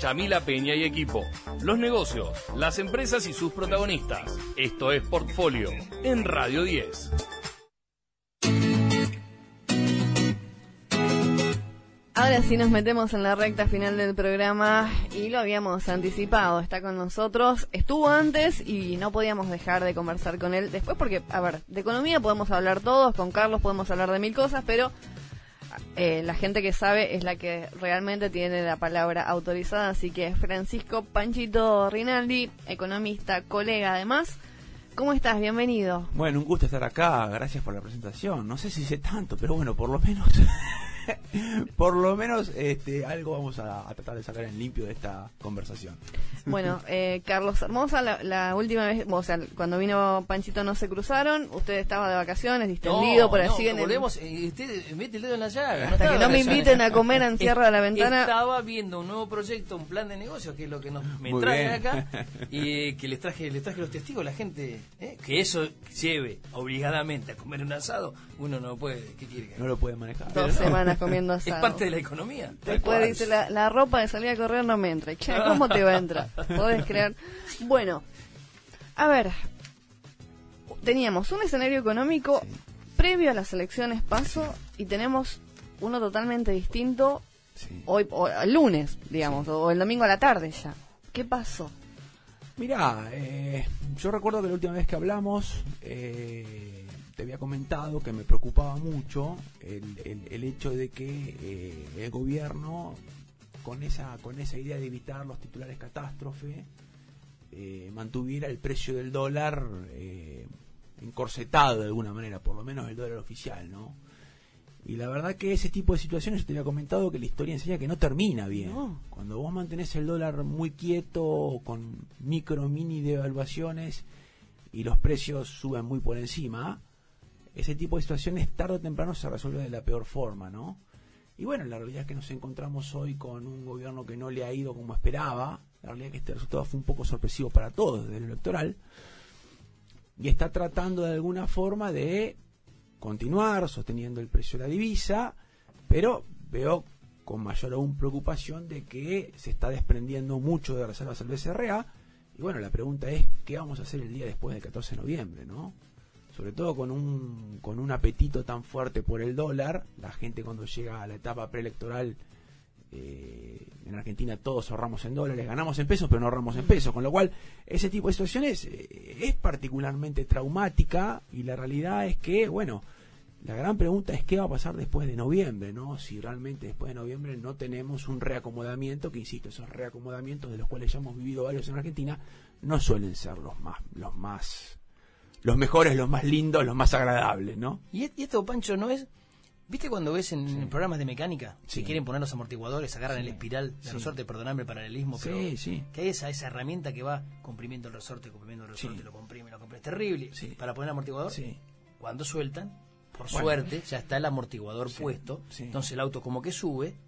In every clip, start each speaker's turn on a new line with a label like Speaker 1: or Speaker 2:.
Speaker 1: Yamila Peña y equipo. Los negocios, las empresas y sus protagonistas. Esto es Portfolio en Radio 10.
Speaker 2: Ahora sí nos metemos en la recta final del programa y lo habíamos anticipado. Está con nosotros, estuvo antes y no podíamos dejar de conversar con él después porque, a ver, de economía podemos hablar todos, con Carlos podemos hablar de mil cosas, pero eh, la gente que sabe es la que realmente tiene la palabra autorizada. Así que Francisco Panchito Rinaldi, economista, colega además. ¿Cómo estás? Bienvenido.
Speaker 3: Bueno, un gusto estar acá. Gracias por la presentación. No sé si sé tanto, pero bueno, por lo menos por lo menos este, algo vamos a, tratar de sacar en limpio de esta conversación.
Speaker 2: Bueno, eh, Carlos Hermosa, la, última vez, o sea, cuando vino Panchito no se cruzaron, usted estaba de vacaciones, distendido por así en
Speaker 4: volvemos, el... usted mete el dedo en la llaga.
Speaker 2: Hasta que no me inviten a comer en Sierra de la Ventana.
Speaker 4: Estaba viendo un nuevo proyecto, un plan de negocio, que es lo que nos, me trae acá, y que les traje, les traje los testigos, la gente, ¿eh? que eso lleve obligadamente a comer un asado, uno no puede, ¿qué quiere?
Speaker 3: No lo puede manejar.
Speaker 2: Dos semanas comiendo asado.
Speaker 4: Es parte de la economía.
Speaker 2: Después dice, la, la, ropa de salir a correr no me entra. ¿Cómo te va a entrar? Podés creer. Bueno, a ver, teníamos un escenario económico previo a las elecciones paso y tenemos uno totalmente distinto hoy, o, el lunes, digamos, o el domingo a la tarde ya. ¿Qué pasó?
Speaker 3: Mirá, eh, yo recuerdo que la última vez que hablamos, eh, te había comentado que me preocupaba mucho el, el, hecho de que eh, el gobierno, con esa, con esa idea de evitar los titulares catástrofe, eh, mantuviera el precio del dólar eh, encorsetado de alguna manera, por lo menos el dólar oficial, ¿no? Y la verdad que ese tipo de situaciones, yo te había comentado que la historia enseña que no termina bien. Cuando vos mantenés el dólar muy quieto, con micro, mini devaluaciones, y los precios suben muy por encima, ese tipo de situaciones tarde o temprano se resuelve de la peor forma, ¿no? Y bueno, la realidad es que nos encontramos hoy con un gobierno que no le ha ido como esperaba. La realidad es que este resultado fue un poco sorpresivo para todos desde el electoral. Y está tratando de alguna forma de continuar sosteniendo el precio de la divisa, pero veo con mayor aún preocupación de que se está desprendiendo mucho de reservas del BCRA. Y bueno, la pregunta es, ¿qué vamos a hacer el día después del 14 de noviembre, no? Sobre todo con un, con un apetito tan fuerte por el dólar, la gente cuando llega a la etapa preelectoral, eh, en Argentina todos ahorramos en dólares, ganamos en pesos, pero no ahorramos en pesos, con lo cual ese tipo de situaciones eh, es particularmente traumática y la realidad es que, bueno, la gran pregunta es qué va a pasar después de noviembre, ¿no? Si realmente después de noviembre no tenemos un reacomodamiento, que insisto, esos reacomodamientos de los cuales ya hemos vivido varios en Argentina, no suelen ser los más, los más los mejores, los más lindos, los más agradables, ¿no?
Speaker 4: Y, esto, Pancho, no es... ¿Viste cuando ves en programas de mecánica si quieren poner los amortiguadores, agarran el espiral del resorte, perdonadme el paralelismo, pero que hay esa, esa herramienta que va comprimiendo el resorte, comprimiendo el resorte, lo comprime, lo comprime. Es terrible. Para poner el amortiguador, cuando sueltan, por suerte, ya está el amortiguador puesto, entonces el auto como que sube,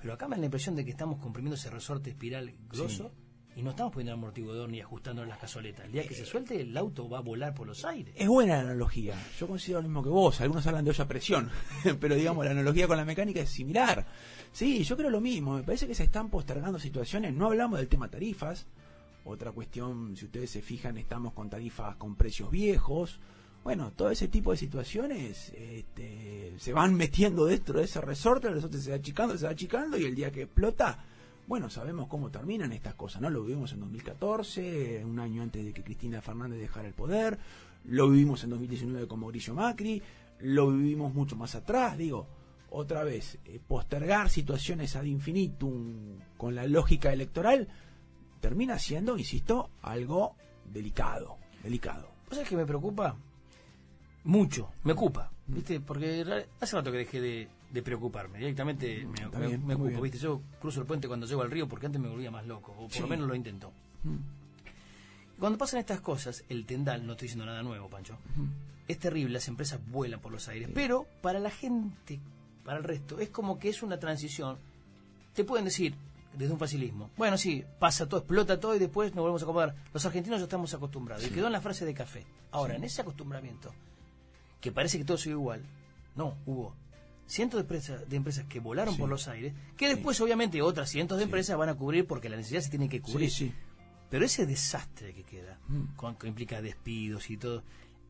Speaker 4: pero acá me da la impresión de que estamos comprimiendo ese resorte espiral grosso y no estamos poniendo amortiguador ni ajustando las cazoletas. El día que se suelte, el auto va a volar por los aires.
Speaker 3: Es buena la analogía. Yo considero lo mismo que vos. Algunos hablan de olla presión, pero digamos, la analogía con la mecánica es similar. Sí, yo creo lo mismo. Me parece que se están postergando situaciones. No hablamos del tema tarifas. Otra cuestión, si ustedes se fijan, estamos con tarifas con precios viejos. Bueno, todo ese tipo de situaciones este, se van metiendo dentro de ese resorte, el resorte se va achicando, se va achicando y el día que explota bueno, sabemos cómo terminan estas cosas, ¿no? Lo vivimos en 2014, un año antes de que Cristina Fernández dejara el poder, lo vivimos en 2019 con Mauricio Macri, lo vivimos mucho más atrás, digo, otra vez, eh, postergar situaciones ad infinitum con la lógica electoral termina siendo, insisto, algo delicado, delicado.
Speaker 4: ¿Sabes qué me preocupa? Mucho, me ocupa, ¿viste? Porque hace rato que dejé de, de preocuparme. Directamente me, ocupo, ¿viste? Yo cruzo el puente cuando llego al río porque antes me volvía más loco, o por lo menos lo intentó. Mm. Cuando pasan estas cosas, el tendal, no estoy diciendo nada nuevo, Pancho, es terrible, las empresas vuelan por los aires, pero para la gente, para el resto, es como que es una transición. Te pueden decir, desde un facilismo, bueno, sí, pasa todo, explota todo y después nos volvemos a acomodar. Los argentinos ya estamos acostumbrados. Y quedó en la frase de café. Ahora, en ese acostumbramiento, que parece que todo sigue igual, no, hubo cientos de empresas, de empresas que volaron por los aires, que después obviamente otras cientos de empresas van a cubrir porque la necesidad se tiene que cubrir. Pero ese desastre que queda, mm. con, que implica despidos y todo,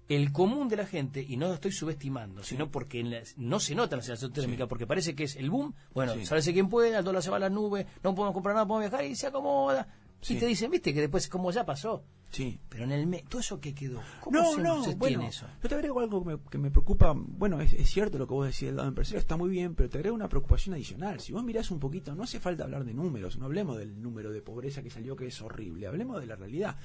Speaker 4: el común de la gente, y no lo estoy subestimando, sino porque no se nota en la sensación térmica, porque parece que es el boom, bueno, sí. quien puede, el dólar se va a las nubes, no podemos comprar nada, podemos viajar y se acomoda. Y te dicen, viste, que después como ya pasó.
Speaker 3: Sí.
Speaker 4: Pero en el todo eso que quedó,
Speaker 3: ¿cómo no, se, no, bueno, eso? Yo te agrego algo que me, que me preocupa, bueno, es, cierto lo que vos decís del lado empresario, está muy bien, pero te agrego una preocupación adicional. Si vos mirás un poquito, no hace falta hablar de números, no hablemos del número de pobreza que salió, que es horrible, hablemos de la realidad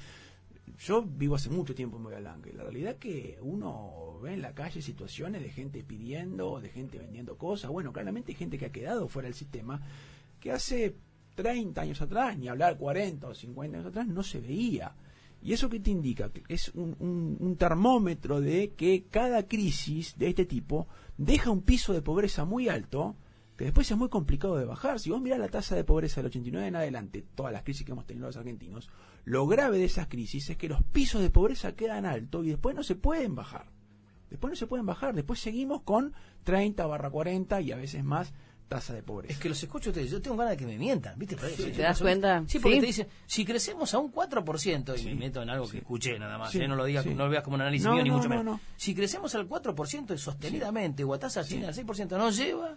Speaker 3: yo vivo hace mucho tiempo en Blanca y la realidad es que uno ve en la calle situaciones de gente pidiendo, de gente vendiendo cosas. Bueno, claramente hay gente que ha quedado fuera del sistema que hace 30 años atrás, ni hablar 40 o 50 años atrás, no se veía. ¿Y eso qué te indica? Es un, un, termómetro de que cada crisis de este tipo deja un piso de pobreza muy alto que después es muy complicado de bajar. Si vos mirás la tasa de pobreza del 89 en adelante, todas las crisis que hemos tenido los argentinos, lo grave de esas crisis es que los pisos de pobreza quedan altos y después no se pueden bajar. Después no se pueden bajar, después seguimos con 30 barra 40 y a veces más tasa de pobreza.
Speaker 4: Es que los escucho ustedes, yo tengo ganas de que me mientan, ¿viste?
Speaker 2: ¿Te das cuenta?
Speaker 4: Sí, porque te dicen, si crecemos a un 4%, y me meto en algo que escuché nada más, ¿eh? no lo digas, no lo veas como un análisis mío, ni mucho menos. Si crecemos al 4% sostenidamente o a tasa china al 6%, nos lleva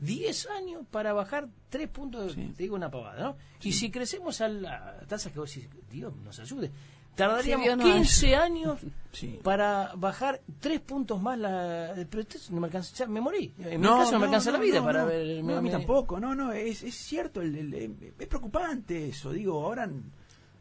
Speaker 4: 10 años para bajar 3 puntos, te digo una pavada, ¿no? Y si crecemos a la tasa que vos decís, Dios nos ayude, tardaríamos 15 años para bajar 3 puntos más la... Pero no me alcanza, ya me morí. En mi caso no, me alcanza la vida para ver...
Speaker 3: a mí tampoco, no, no, es, es cierto, es preocupante eso, digo, ahora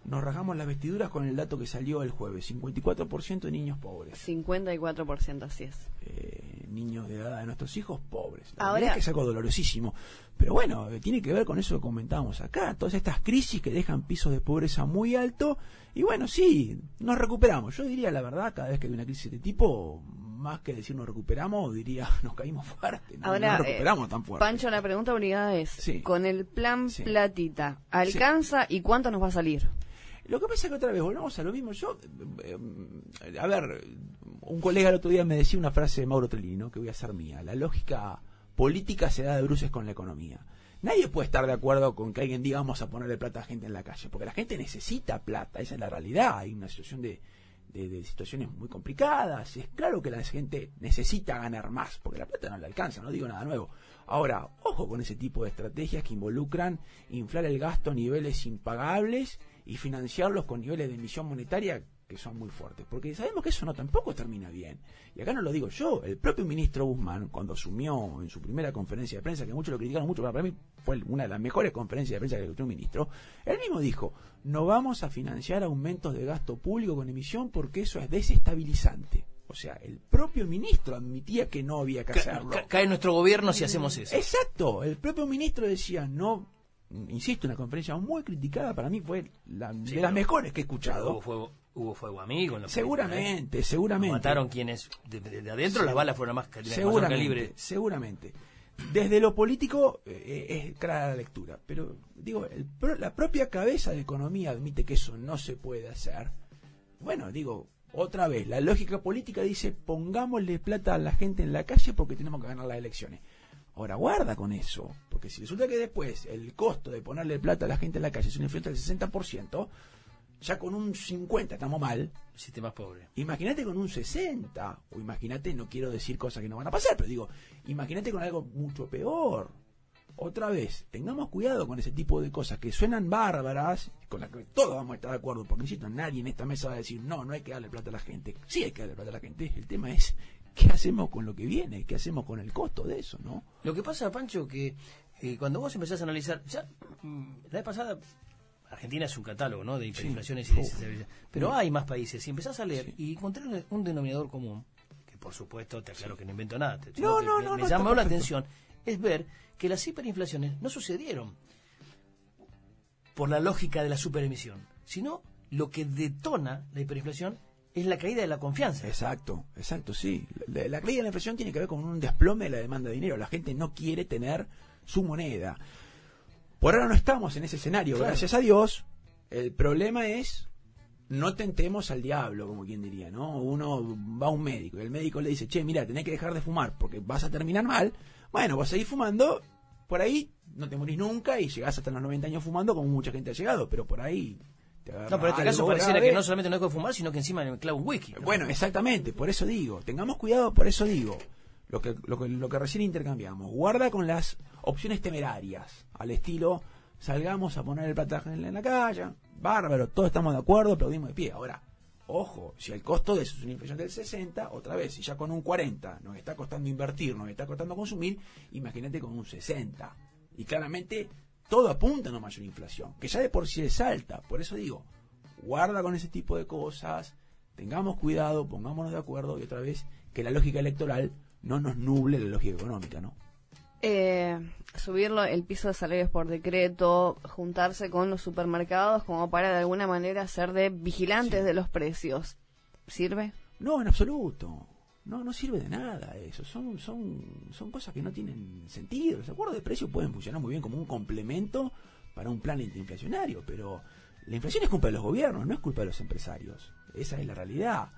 Speaker 3: nos rajamos las vestiduras con el dato que salió el jueves, 54% de niños pobres.
Speaker 2: 54%, así es.
Speaker 3: Eh, niños de edad de nuestros hijos pobres. La Ahora, es que es algo dolorosísimo. Pero bueno, eh, tiene que ver con eso que comentábamos acá, todas estas crisis que dejan pisos de pobreza muy alto. Y bueno, sí, nos recuperamos. Yo diría la verdad, cada vez que hay una crisis de este tipo, más que decir nos recuperamos, diría nos caímos fuerte. No,
Speaker 2: Ahora,
Speaker 3: nos recuperamos tan fuerte.
Speaker 2: Pancho, la pregunta obligada es: con el plan platita, ¿alcanza y cuánto nos va a salir?
Speaker 3: Lo que pasa es que otra vez volvemos a lo mismo. Yo, eh, a ver, un colega el otro día me decía una frase de Mauro Trellino que voy a hacer mía. La lógica política se da de bruces con la economía. Nadie puede estar de acuerdo con que alguien diga vamos a ponerle plata a gente en la calle, porque la gente necesita plata, esa es la realidad. Hay una situación de, de, situaciones muy complicadas. Es claro que la gente necesita ganar más, porque la plata no le alcanza, no digo nada nuevo. Ahora, ojo con ese tipo de estrategias que involucran inflar el gasto a niveles impagables y financiarlos con niveles de emisión monetaria que son muy fuertes, porque sabemos que eso no tampoco termina bien. Y acá no lo digo yo, el propio ministro Guzmán, cuando asumió en su primera conferencia de prensa, que muchos lo criticaron mucho, pero para mí fue una de las mejores conferencias de prensa que escuchó un ministro, él mismo dijo, no vamos a financiar aumentos de gasto público con emisión porque eso es desestabilizante. O sea, el propio ministro admitía que no había que hacerlo.
Speaker 4: cae nuestro gobierno si hacemos eso.
Speaker 3: Exacto, el propio ministro decía, no insisto, una conferencia muy criticada, para mí fue la, de las mejores que he escuchado.
Speaker 4: Hubo fuego, hubo fuego amigo. En
Speaker 3: seguramente, seguramente.
Speaker 4: mataron quienes, de, adentro las balas fueron más,
Speaker 3: seguramente, Seguramente. Desde lo político eh, es clara la lectura, pero digo, la propia cabeza de economía admite que eso no se puede hacer. Bueno, digo, otra vez, la lógica política dice pongámosle plata a la gente en la calle porque tenemos que ganar las elecciones. Ahora guarda con eso, porque si resulta que después el costo de ponerle plata a la gente en la calle es un influencia del 60%, ya con un 50 estamos mal.
Speaker 4: Sistema pobre.
Speaker 3: Imagínate con un 60, o imagínate, no quiero decir cosas que no van a pasar, pero digo, imagínate con algo mucho peor. Otra vez, tengamos cuidado con ese tipo de cosas que suenan bárbaras, con las que todos vamos a estar de acuerdo, porque insisto, nadie en esta mesa va a decir, no, no hay que darle plata a la gente. Sí hay que darle plata a la gente. El tema es ¿qué hacemos con lo que viene? ¿Qué hacemos con el costo de eso? no
Speaker 4: Lo que pasa, Pancho, que eh, cuando vos empezás a analizar, ya mm, la vez pasada, Argentina es un catálogo ¿no? de hiperinflaciones y de pero hay más países. Y empezás a leer y encontré un denominador común, que por supuesto te aclaro que no invento nada,
Speaker 3: no, no,
Speaker 4: me,
Speaker 3: no,
Speaker 4: me llamó la atención, es ver que las hiperinflaciones no sucedieron por la lógica de la superemisión, sino lo que detona la hiperinflación es la caída de la confianza.
Speaker 3: Exacto, exacto, sí. La, caída de la inflación tiene que ver con un desplome de la demanda de dinero. La gente no quiere tener su moneda. Por ahora no estamos en ese escenario, gracias a Dios. El problema es no tentemos al diablo, como quien diría, ¿no? Uno va a un médico y el médico le dice, che, mira, tenés que dejar de fumar porque vas a terminar mal. Bueno, vas a seguir fumando, por ahí no te morís nunca y llegás hasta los 90 años fumando como mucha gente ha llegado, pero por ahí
Speaker 4: te No, pero en este caso pareciera que no solamente no dejo de fumar, sino que encima me clavo un whisky.
Speaker 3: Bueno, exactamente, por eso digo, tengamos cuidado, por eso digo, lo que, lo que, lo que recién intercambiamos, guarda con las opciones temerarias, al estilo, salgamos a poner el plataje en la calle, bárbaro, todos estamos de acuerdo, aplaudimos de pie. Ahora, ojo, si el costo de eso es una inflación del 60, otra vez, si ya con un 40 nos está costando invertir, nos está costando consumir, imagínate con un 60. Y claramente todo apunta a una mayor inflación, que ya de por sí es alta. Por eso digo, guarda con ese tipo de cosas, tengamos cuidado, pongámonos de acuerdo y otra vez que la lógica electoral no nos nuble la lógica económica, ¿no?
Speaker 2: Eh, subirlo el piso de salarios por decreto, juntarse con los supermercados como para de alguna manera ser de vigilantes de los precios. ¿Sirve?
Speaker 3: No, en absoluto. No, no sirve de nada eso. Son, son, son cosas que no tienen sentido. Los acuerdos de precios pueden funcionar muy bien como un complemento para un plan inflacionario, pero la inflación es culpa de los gobiernos, no es culpa de los empresarios. Esa es la realidad.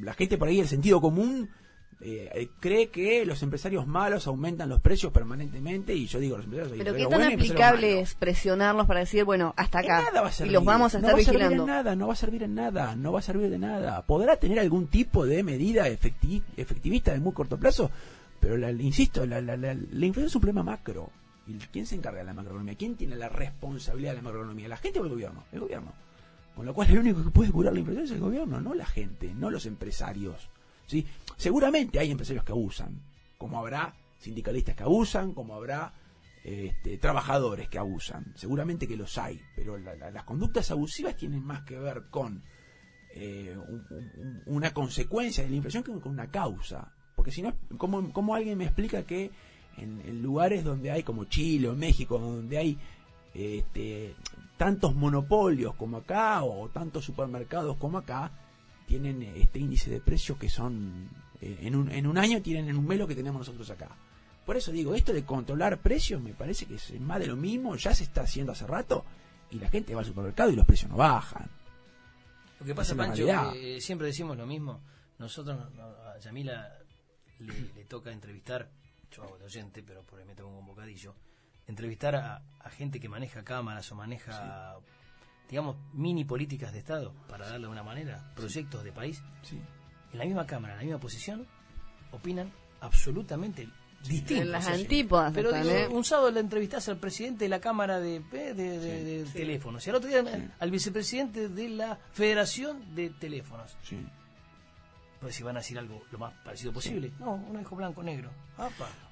Speaker 3: La gente por ahí, el sentido común, eh, cree que los empresarios malos aumentan los precios permanentemente y yo digo los empresarios
Speaker 2: pero qué tan aplicable es presionarlos para decir bueno hasta acá y los vamos a estar no va vigilando.
Speaker 3: a nada no va a servir en nada no va a servir de nada. Podrá tener algún tipo de medida efectivista de muy corto plazo pero insisto la, la, la, inflación es un problema macro. Y quién se encarga de la macroeconomía quién tiene la responsabilidad de la macroeconomía la gente o el gobierno el gobierno. Con lo cual el único que puede curar la inflación es el gobierno no la gente no los empresarios ¿sí? Seguramente hay empresarios que abusan, como habrá sindicalistas que abusan, como habrá este, trabajadores que abusan. Seguramente que los hay, pero las conductas abusivas tienen más que ver con eh, una consecuencia de la inflación que con una causa. Porque si no, ¿cómo, alguien me explica que en, lugares donde hay, como Chile o México, donde hay este, tantos monopolios como acá o tantos supermercados como acá, tienen este índice de precios que son, eh, en, un, en un año tienen en un mes lo que tenemos nosotros acá. Por eso digo, esto de controlar precios me parece que es más de lo mismo, ya se está haciendo hace rato y la gente va al supermercado y los precios no bajan.
Speaker 4: Lo que pasa, Pancho, que siempre decimos lo mismo. Nosotros, a Yamila le, toca entrevistar, yo hago de oyente, pero por ahí me tomo un bocadillo, entrevistar a, gente que maneja cámaras o maneja digamos, mini políticas de Estado, para darle una manera, proyectos de país, en la misma Cámara, en la misma posición, opinan absolutamente distintos. En
Speaker 2: las antípodas.
Speaker 4: Pero un sábado le entrevistás al presidente de la Cámara de, de, Teléfonos y al otro día al vicepresidente de la Federación de Teléfonos. Pues si van a decir algo lo más parecido posible. No, uno dijo blanco-negro.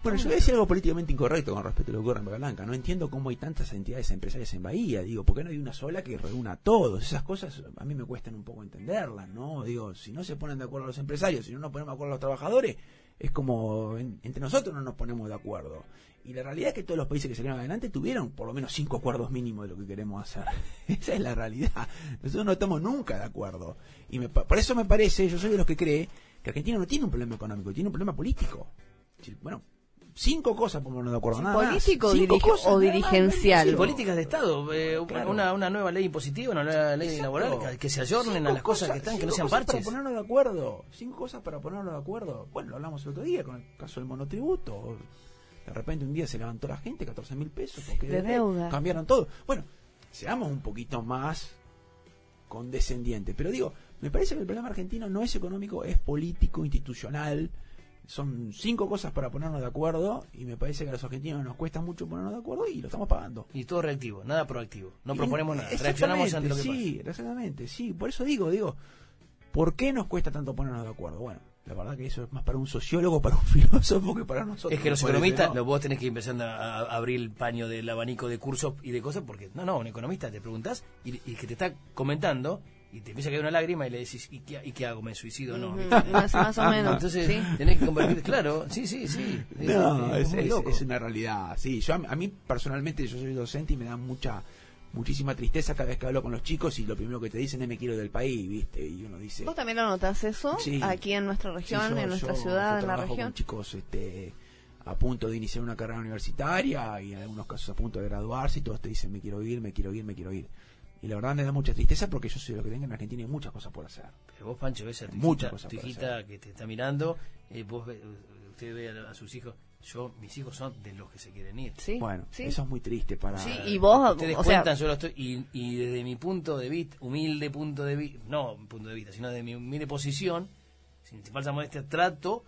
Speaker 3: Bueno, yo voy a decir algo políticamente incorrecto con respecto a lo que ocurre en Blanca. No entiendo cómo hay tantas entidades empresarias en Bahía. Digo, ¿por qué no hay una sola que reúna a todos? Esas cosas a mí me cuestan un poco entenderlas, ¿no? Digo, si no se ponen de acuerdo los empresarios, si no nos ponemos de acuerdo los trabajadores, es como entre nosotros no nos ponemos de acuerdo. Y la realidad es que todos los países que salieron adelante tuvieron por lo menos cinco acuerdos mínimos de lo que queremos hacer. Esa es la realidad. Nosotros no estamos nunca de acuerdo. Y por eso me parece, yo soy de los que cree que Argentina no tiene un problema económico, tiene un problema político. Bueno, cinco cosas por no de acuerdo. Nada
Speaker 2: ¿Político o dirigencial?
Speaker 4: políticas de Estado. Eh, una, una, nueva ley impositiva, una nueva ley laboral, que, se ayornen a las cosas, que están, que no sean parches.
Speaker 3: para ponernos de acuerdo. Cinco cosas para ponernos de acuerdo. Bueno, lo hablamos el otro día con el caso del monotributo. De repente un día se levantó la gente 14 mil pesos porque
Speaker 2: de deuda.
Speaker 3: cambiaron todo. Bueno, seamos un poquito más condescendientes. Pero digo, me parece que el problema argentino no es económico, es político, institucional. Son cinco cosas para ponernos de acuerdo y me parece que a los argentinos nos cuesta mucho ponernos de acuerdo y lo estamos pagando.
Speaker 4: Y todo reactivo, nada proactivo. No proponemos nada, reaccionamos ante lo que
Speaker 3: sí, exactamente, sí. Por eso digo, digo, ¿por qué nos cuesta tanto ponernos de acuerdo? Bueno, la verdad que eso es más para un sociólogo, para un filósofo que para nosotros.
Speaker 4: Es que los economistas, vos tenés que empezar a, abrir el paño del abanico de cursos y de cosas, porque no, no, un economista te preguntas y, y que te está comentando y te empieza a caer una lágrima y le decís, ¿y qué, y qué hago? ¿Me suicido o no?
Speaker 2: más, o menos.
Speaker 4: Entonces tenés que convertir, claro, sí, sí, sí.
Speaker 3: No, es, es, una realidad, sí. Yo, a mí personalmente, yo soy docente y me da mucha muchísima tristeza cada vez que hablo con los chicos y lo primero que te dicen es me quiero del país, ¿viste? Y uno dice...
Speaker 2: ¿Vos también lo notás eso? Aquí en nuestra región, en nuestra ciudad, en la región.
Speaker 3: Con chicos este, a punto de iniciar una carrera universitaria y en algunos casos a punto de graduarse y todos te dicen me quiero ir, me quiero ir, me quiero ir Y la verdad me da mucha tristeza porque yo sé lo que tengo en Argentina y muchas cosas por hacer.
Speaker 4: Pero vos, Pancho, ves a tu
Speaker 3: Muchas
Speaker 4: hijita,
Speaker 3: cosas
Speaker 4: tu hijita que te está mirando, eh, vos ve- usted ve a, a sus hijos. Yo, mis hijos son de los que se quieren ir.
Speaker 2: Sí.
Speaker 3: Bueno,
Speaker 2: sí.
Speaker 3: eso es muy triste para...
Speaker 2: Sí, y vos,
Speaker 4: Ustedes
Speaker 2: o sea,
Speaker 4: cuentan, yo lo estoy. Y, y desde mi punto de vista, humilde punto de vista, no punto de vista, sino de mi humilde posición, sin falsa modestia, trato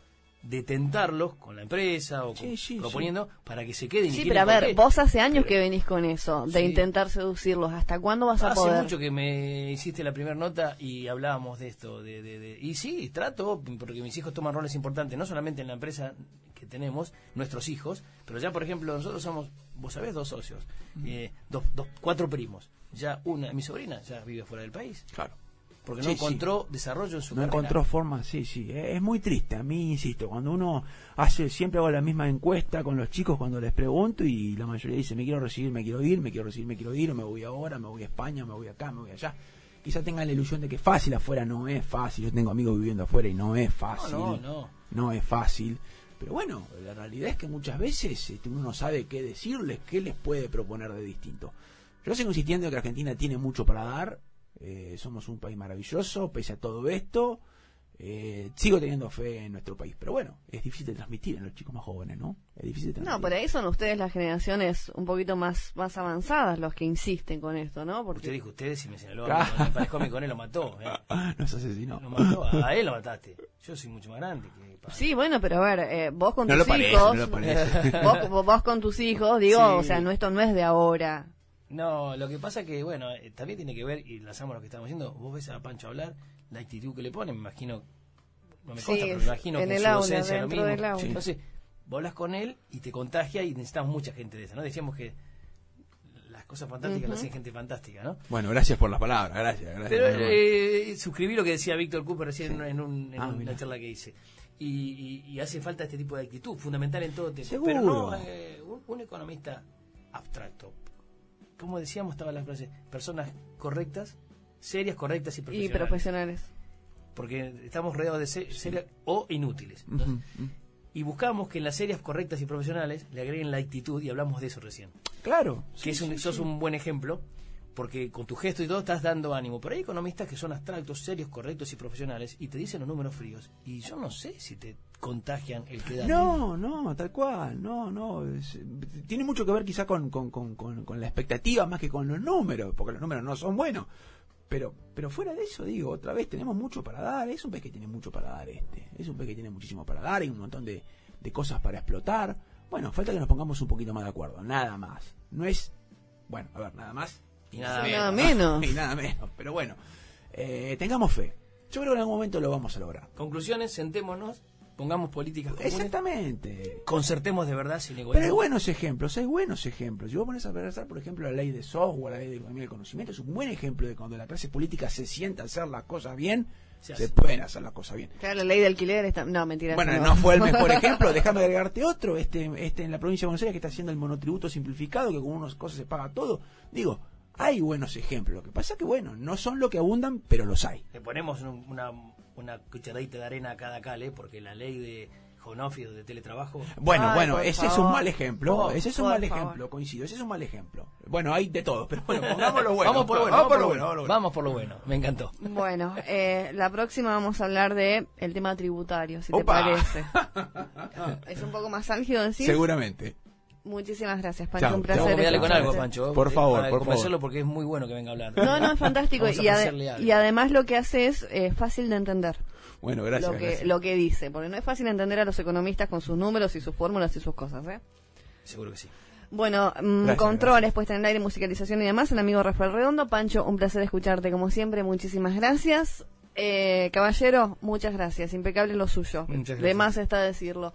Speaker 4: de tentarlos con la empresa o
Speaker 3: Sí,
Speaker 4: con-
Speaker 3: sí,
Speaker 4: proponiendo para que se queden.
Speaker 2: Sí, pero a ver, vos hace años
Speaker 4: Pero-
Speaker 2: que venís con eso, de
Speaker 4: Sí.
Speaker 2: intentar seducirlos. ¿Hasta cuándo vas a
Speaker 4: Hace
Speaker 2: poder?
Speaker 4: mucho que me hiciste la primera nota y hablábamos de esto. De, de- de- y sí, trato, porque mis hijos toman roles importantes, no solamente en la empresa que tenemos, nuestros hijos, pero ya, por ejemplo, nosotros somos, vos sabés, dos socios, eh, dos, dos, cuatro primos. Ya una, mi sobrina ya vive fuera del país,
Speaker 3: Claro.
Speaker 4: Porque no
Speaker 3: sí.
Speaker 4: encontró desarrollo en su
Speaker 3: No
Speaker 4: carrera.
Speaker 3: encontró forma, sí, sí. Es es muy triste. A mí, insisto, cuando uno hace, siempre hago la misma encuesta con los chicos cuando les pregunto y la mayoría dice, me quiero recibir, me quiero ir, me quiero recibir, me quiero ir, o me voy ahora, me voy a España, me voy acá, me voy allá. Quizá tengan la ilusión de que fácil afuera no es fácil. Yo tengo amigos viviendo afuera y no es fácil.
Speaker 4: No, no, no.
Speaker 3: No es fácil. Pero bueno, la realidad es que muchas veces este, uno no sabe qué decirles, qué les puede proponer de distinto. Yo sigo insistiendo que Argentina tiene mucho para dar. Eh, somos un país maravilloso, pese a todo esto. eh, sigo teniendo fe en nuestro país. Pero bueno, es difícil de transmitir en los chicos más jóvenes, ¿no? Es difícil de
Speaker 2: No,
Speaker 3: transmitir.
Speaker 2: por ahí son ustedes las generaciones un poquito más, más avanzadas los que insisten con esto, ¿no? Porque
Speaker 4: Usted dijo ustedes y me señaló, me parezco a mí con él, lo mató. eh.
Speaker 3: Nos asesinó.
Speaker 4: Lo mató, a él lo mataste. Yo soy mucho más grande que
Speaker 2: Sí, bueno, pero a ver, eh, vos con
Speaker 3: No
Speaker 2: tus
Speaker 3: lo parece,
Speaker 2: hijos,
Speaker 3: no lo parece.
Speaker 2: vos, vos- vos con tus hijos, digo,
Speaker 4: Sí.
Speaker 2: o sea, no, esto no es de ahora.
Speaker 4: No, lo que pasa que, bueno, eh, también tiene que ver, y lanzamos lo que estamos haciendo, vos ves a Pancho hablar, la actitud que le pone, me imagino, no me
Speaker 2: Sí,
Speaker 4: consta, pero me imagino
Speaker 2: en
Speaker 4: que su
Speaker 2: aula,
Speaker 4: docencia es lo mismo.
Speaker 3: Sí.
Speaker 4: Entonces, vos hablas con él y te contagia y necesitamos mucha gente de esa, ¿no? Decíamos que las cosas fantásticas las hace gente fantástica, ¿no?
Speaker 3: Bueno, gracias por las palabras, gracias. gracias
Speaker 4: Pero eh, suscribí lo que decía Víctor Cooper recién en, en un- en
Speaker 3: Ah,
Speaker 4: una charla que hice. Y, y- y hace falta este tipo de actitud, fundamental en todo tema.
Speaker 3: Seguro.
Speaker 4: Pero no eh, un, un economista abstracto. Como decíamos, estaba la frase, personas correctas, serias, correctas y
Speaker 2: Y
Speaker 4: profesionales.
Speaker 2: profesionales.
Speaker 4: Porque estamos rodeados de se- serias o inútiles. Y buscamos que en las serias, correctas y profesionales le agreguen la actitud, y hablamos de eso recién.
Speaker 3: Claro.
Speaker 4: que es un, sos un buen ejemplo, porque con tu gesto y todo estás dando ánimo. Pero hay economistas que son abstractos, serios, correctos y profesionales y te dicen los números fríos. Y yo no sé si te contagian el que dan.
Speaker 3: No, no, tal cual, no, no. es- tiene mucho que ver quizá con, con, con, con- con la expectativa más que con los números, porque los números no son buenos. Pero, pero fuera de eso, digo, otra vez, tenemos mucho para dar. Es un pez que tiene mucho para dar este. Es un pez que tiene muchísimo para dar, hay un montón de, de cosas para explotar. Bueno, falta que nos pongamos un poquito más de acuerdo, nada más. No es, bueno, a ver, nada más.
Speaker 4: Y nada
Speaker 2: Sí,
Speaker 4: menos.
Speaker 2: nada menos.
Speaker 3: y nada menos, pero bueno, eh, tengamos fe. Yo creo que en algún momento lo vamos a lograr.
Speaker 4: Conclusiones, sentémonos, pongamos políticas comunes,
Speaker 3: Exactamente.
Speaker 4: concertemos de verdad sin
Speaker 3: Pero hay buenos ejemplos, hay buenos ejemplos. Si vos pones a pensar, por ejemplo, la ley de software, la ley de economía del conocimiento, es un buen ejemplo de cuando la clase política se sienta a hacer las cosas bien,
Speaker 4: Se
Speaker 3: pueden hacer las cosas bien.
Speaker 2: Claro, la ley de alquiler está... No, mentira.
Speaker 3: Bueno, no fue el mejor ejemplo, déjame agregarte otro, este, este en la provincia de Buenos Aires que está haciendo el monotributo simplificado, que con unas cosas se paga todo. Digo, hay buenos ejemplos. Lo que pasa que, bueno, no son lo que abundan, pero los hay.
Speaker 4: Le ponemos un- una, una cucharadita de arena a cada cale, porque la ley de home office o de teletrabajo...
Speaker 3: Bueno,
Speaker 2: Ay,
Speaker 3: bueno, ese es
Speaker 2: favor.
Speaker 3: un mal ejemplo,
Speaker 2: Por-
Speaker 3: ese es un mal
Speaker 2: favor.
Speaker 3: ejemplo, coincido, ese es un mal ejemplo. Bueno, hay de todo, pero bueno, pongámoslo bueno.
Speaker 4: vamos por lo bueno,
Speaker 3: vamos por lo bueno, vamos por lo bueno.
Speaker 4: Vamos por lo bueno, me encantó.
Speaker 2: Bueno, eh, la próxima vamos a hablar de el tema tributario, si te
Speaker 3: Opa.
Speaker 2: parece. es un poco más álgido sí.
Speaker 3: Seguramente.
Speaker 2: Muchísimas gracias, Pancho.
Speaker 3: Chao,
Speaker 2: un
Speaker 3: chao.
Speaker 2: placer.
Speaker 4: A darle con algo. Pancho.
Speaker 3: Por
Speaker 4: eh,
Speaker 3: favor,
Speaker 4: para
Speaker 3: por
Speaker 4: convencerlo
Speaker 3: favor.
Speaker 4: porque es muy bueno que venga a hablar.
Speaker 2: No, no, es fantástico. Y, ade- además lo que hace es eh, fácil de entender
Speaker 3: Bueno, gracias.
Speaker 2: lo, que,
Speaker 3: gracias.
Speaker 2: lo que dice. Porque no es fácil entender a los economistas con sus números y sus fórmulas y sus cosas. ¿eh?
Speaker 4: Seguro que sí.
Speaker 2: Bueno, mm,
Speaker 3: Gracias,
Speaker 2: controles, puesta en el aire, musicalización y demás. El amigo Rafael Redondo. Pancho, un placer escucharte como siempre. Muchísimas gracias. Eh, caballero, muchas gracias. Impecable lo suyo.
Speaker 4: Muchas
Speaker 2: De
Speaker 4: gracias.
Speaker 2: más está decirlo.